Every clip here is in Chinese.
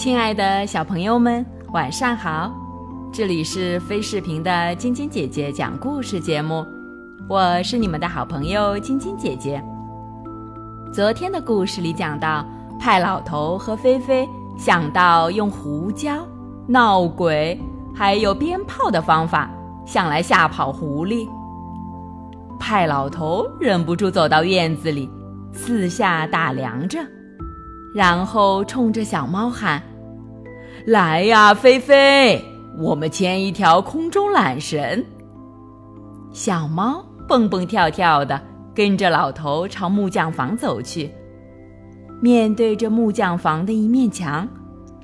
亲爱的小朋友们，晚上好！这里是飞视频的晶晶姐姐讲故事节目，我是你们的好朋友晶晶姐姐。昨天的故事里讲到，派老头和菲菲想到用胡椒、闹鬼还有鞭炮的方法，想来吓跑狐狸。派老头忍不住走到院子里，四下打量着。然后冲着小猫喊：“来呀，菲菲，我们牵一条空中缆绳。”小猫蹦蹦跳跳的跟着老头朝木匠房走去。面对着木匠房的一面墙，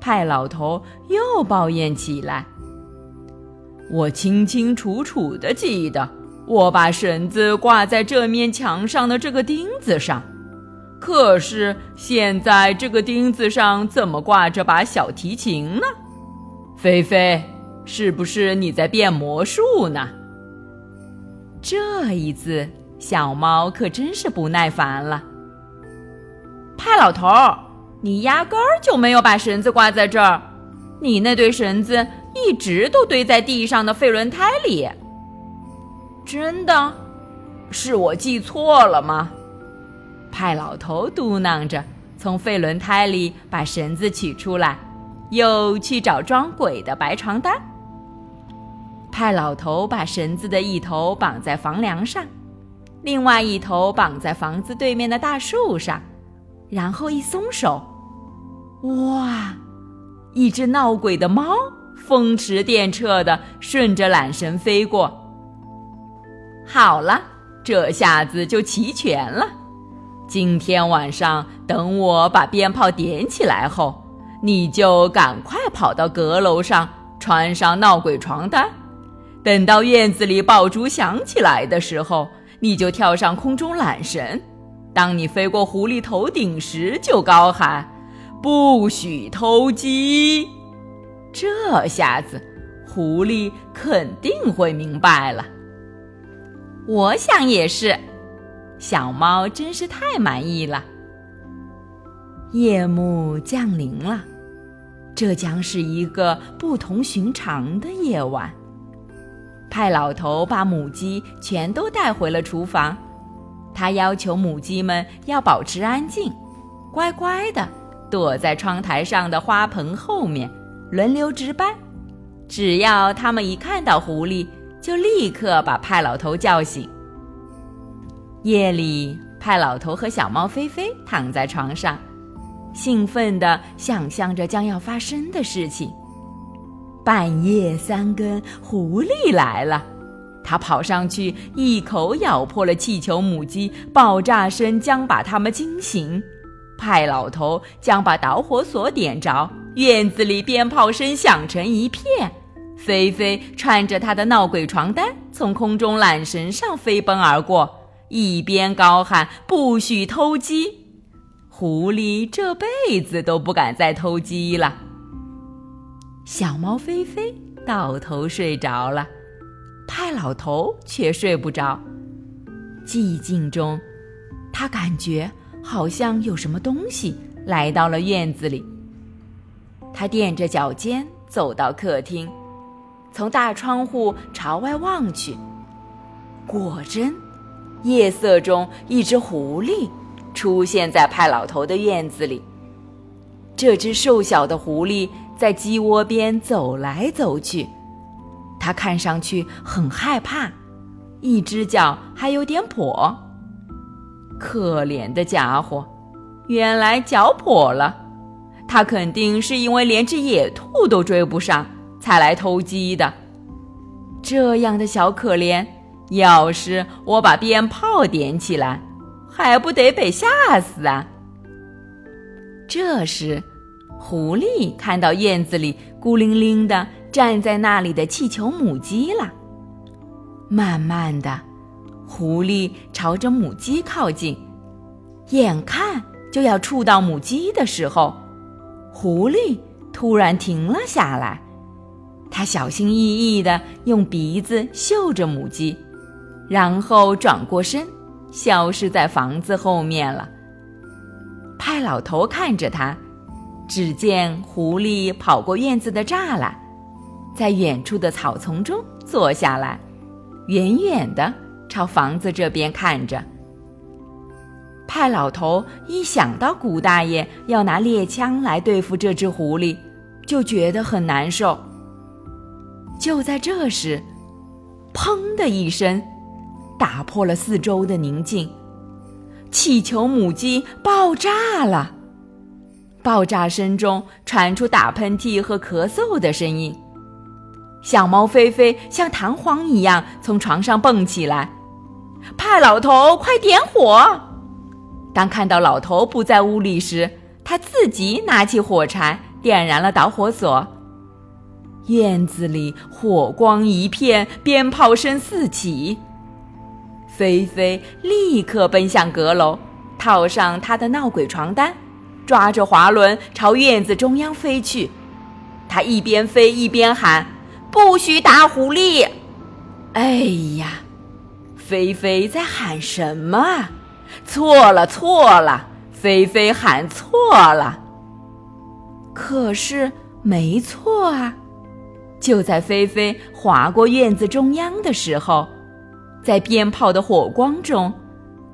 派老头又抱怨起来：“我清清楚楚的记得，我把绳子挂在这面墙上的这个钉子上。”可是现在这个钉子上怎么挂着把小提琴呢？菲菲，是不是你在变魔术呢？这一次，小猫可真是不耐烦了。派老头，你压根儿就没有把绳子挂在这儿，你那对绳子一直都堆在地上的废轮胎里。真的，是我记错了吗？派老头嘟囔着，从废轮胎里把绳子取出来，又去找装鬼的白床单。派老头把绳子的一头绑在房梁上，另外一头绑在房子对面的大树上，然后一松手，哇！一只闹鬼的猫风驰电掣的顺着缆绳飞过。好了，这下子就齐全了。今天晚上，等我把鞭炮点起来后，你就赶快跑到阁楼上，穿上闹鬼床单。等到院子里爆竹响起来的时候，你就跳上空中缆绳。当你飞过狐狸头顶时，就高喊：“不许偷鸡！”这下子，狐狸肯定会明白了。我想也是。小猫真是太满意了。夜幕降临了，这将是一个不同寻常的夜晚。派老头把母鸡全都带回了厨房，他要求母鸡们要保持安静，乖乖的躲在窗台上的花盆后面，轮流值班。只要他们一看到狐狸，就立刻把派老头叫醒。夜里，派老头和小猫菲菲躺在床上，兴奋地想象着将要发生的事情。半夜三更，狐狸来了，它跑上去，一口咬破了气球母鸡，爆炸声将把它们惊醒。派老头将把导火索点着，院子里鞭炮声响成一片。菲菲穿着她的闹鬼床单，从空中缆绳上飞奔而过。一边高喊“不许偷鸡”，狐狸这辈子都不敢再偷鸡了。小猫菲菲倒头睡着了，派老头却睡不着。寂静中，他感觉好像有什么东西来到了院子里。他踮着脚尖走到客厅，从大窗户朝外望去，果真。夜色中，一只狐狸出现在派老头的院子里。这只瘦小的狐狸在鸡窝边走来走去，它看上去很害怕，一只脚还有点跛。可怜的家伙，原来脚跛了。他肯定是因为连只野兔都追不上，才来偷鸡的。这样的小可怜。要是我把鞭炮点起来，还不得被吓死啊！这时，狐狸看到院子里孤零零的站在那里的气球母鸡了。慢慢的，狐狸朝着母鸡靠近，眼看就要触到母鸡的时候，狐狸突然停了下来。它小心翼翼的用鼻子嗅着母鸡。然后转过身，消失在房子后面了。派老头看着他，只见狐狸跑过院子的栅栏，在远处的草丛中坐下来，远远的朝房子这边看着。派老头一想到古大爷要拿猎枪来对付这只狐狸，就觉得很难受。就在这时，砰的一声，打破了四周的宁静。气球母鸡爆炸了，爆炸声中传出打喷嚏和咳嗽的声音。小猫菲菲像弹簧一样从床上蹦起来，派老头快点火！当看到老头不在屋里时，他自己拿起火柴点燃了导火索。院子里火光一片，鞭炮声四起。菲菲立刻奔向阁楼，套上她的闹鬼床单，抓着滑轮朝院子中央飞去。她一边飞一边喊：“不许打狐狸！”哎呀，菲菲在喊什么啊？错了，错了！菲菲喊错了。可是没错啊！就在菲菲划过院子中央的时候。在鞭炮的火光中，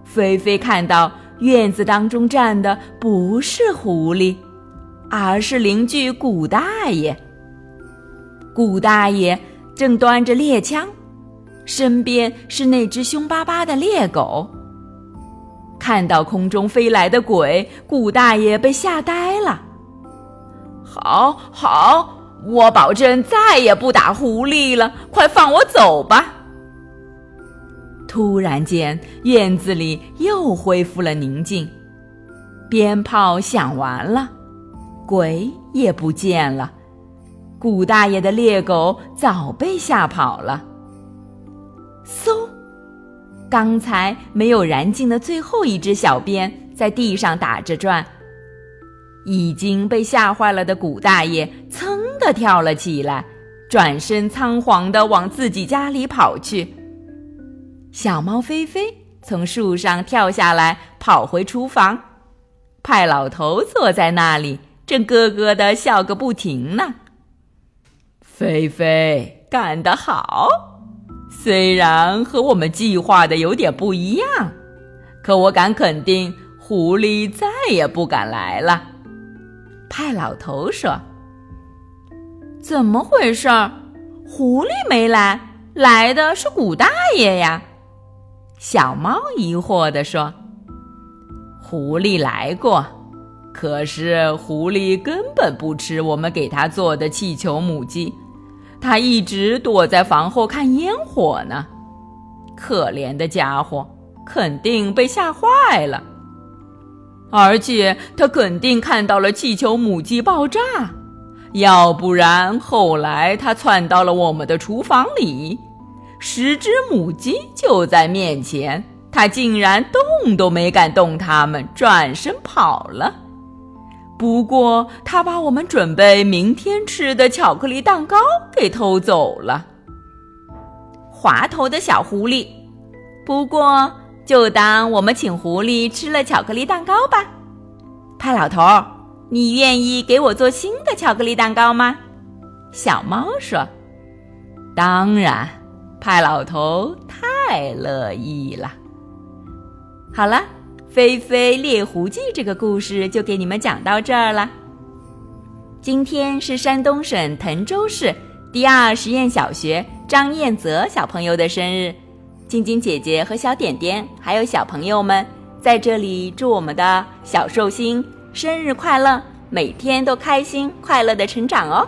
菲菲看到院子当中站的不是狐狸，而是邻居古大爷。古大爷正端着猎枪，身边是那只凶巴巴的猎狗。看到空中飞来的鬼，古大爷被吓呆了。好，好，我保证再也不打狐狸了。快放我走吧。突然间，院子里又恢复了宁静，鞭炮响完了，鬼也不见了，古大爷的猎狗早被吓跑了。嗖，刚才没有燃尽的最后一只小鞭在地上打着转，已经被吓坏了的古大爷噌的跳了起来，转身仓皇的往自己家里跑去。小猫菲菲从树上跳下来，跑回厨房。派老头坐在那里，正咯咯的笑个不停呢。菲菲干得好，虽然和我们计划的有点不一样，可我敢肯定，狐狸再也不敢来了。派老头说：“怎么回事？狐狸没来，来的是古大爷呀。”小猫疑惑地说：“狐狸来过，可是狐狸根本不吃我们给它做的气球母鸡，它一直躲在房后看烟火呢。可怜的家伙，肯定被吓坏了。而且他肯定看到了气球母鸡爆炸，要不然后来他窜到了我们的厨房里。”十只母鸡就在面前，它竟然动都没敢动，它们转身跑了。不过，它把我们准备明天吃的巧克力蛋糕给偷走了。滑头的小狐狸，不过就当我们请狐狸吃了巧克力蛋糕吧。派老头，你愿意给我做新的巧克力蛋糕吗？小猫说：“当然。”派老头太乐意了。好了，《菲菲猎狐记》这个故事就给你们讲到这儿了。今天是山东省滕州市第二实验小学张彦泽小朋友的生日，晶晶姐姐和小点点还有小朋友们在这里祝我们的小寿星生日快乐，每天都开心快乐的成长哦。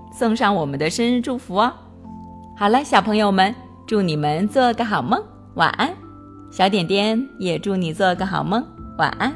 送上我们的生日祝福哦！好了，小朋友们，祝你们做个好梦，晚安。小点点也祝你做个好梦，晚安。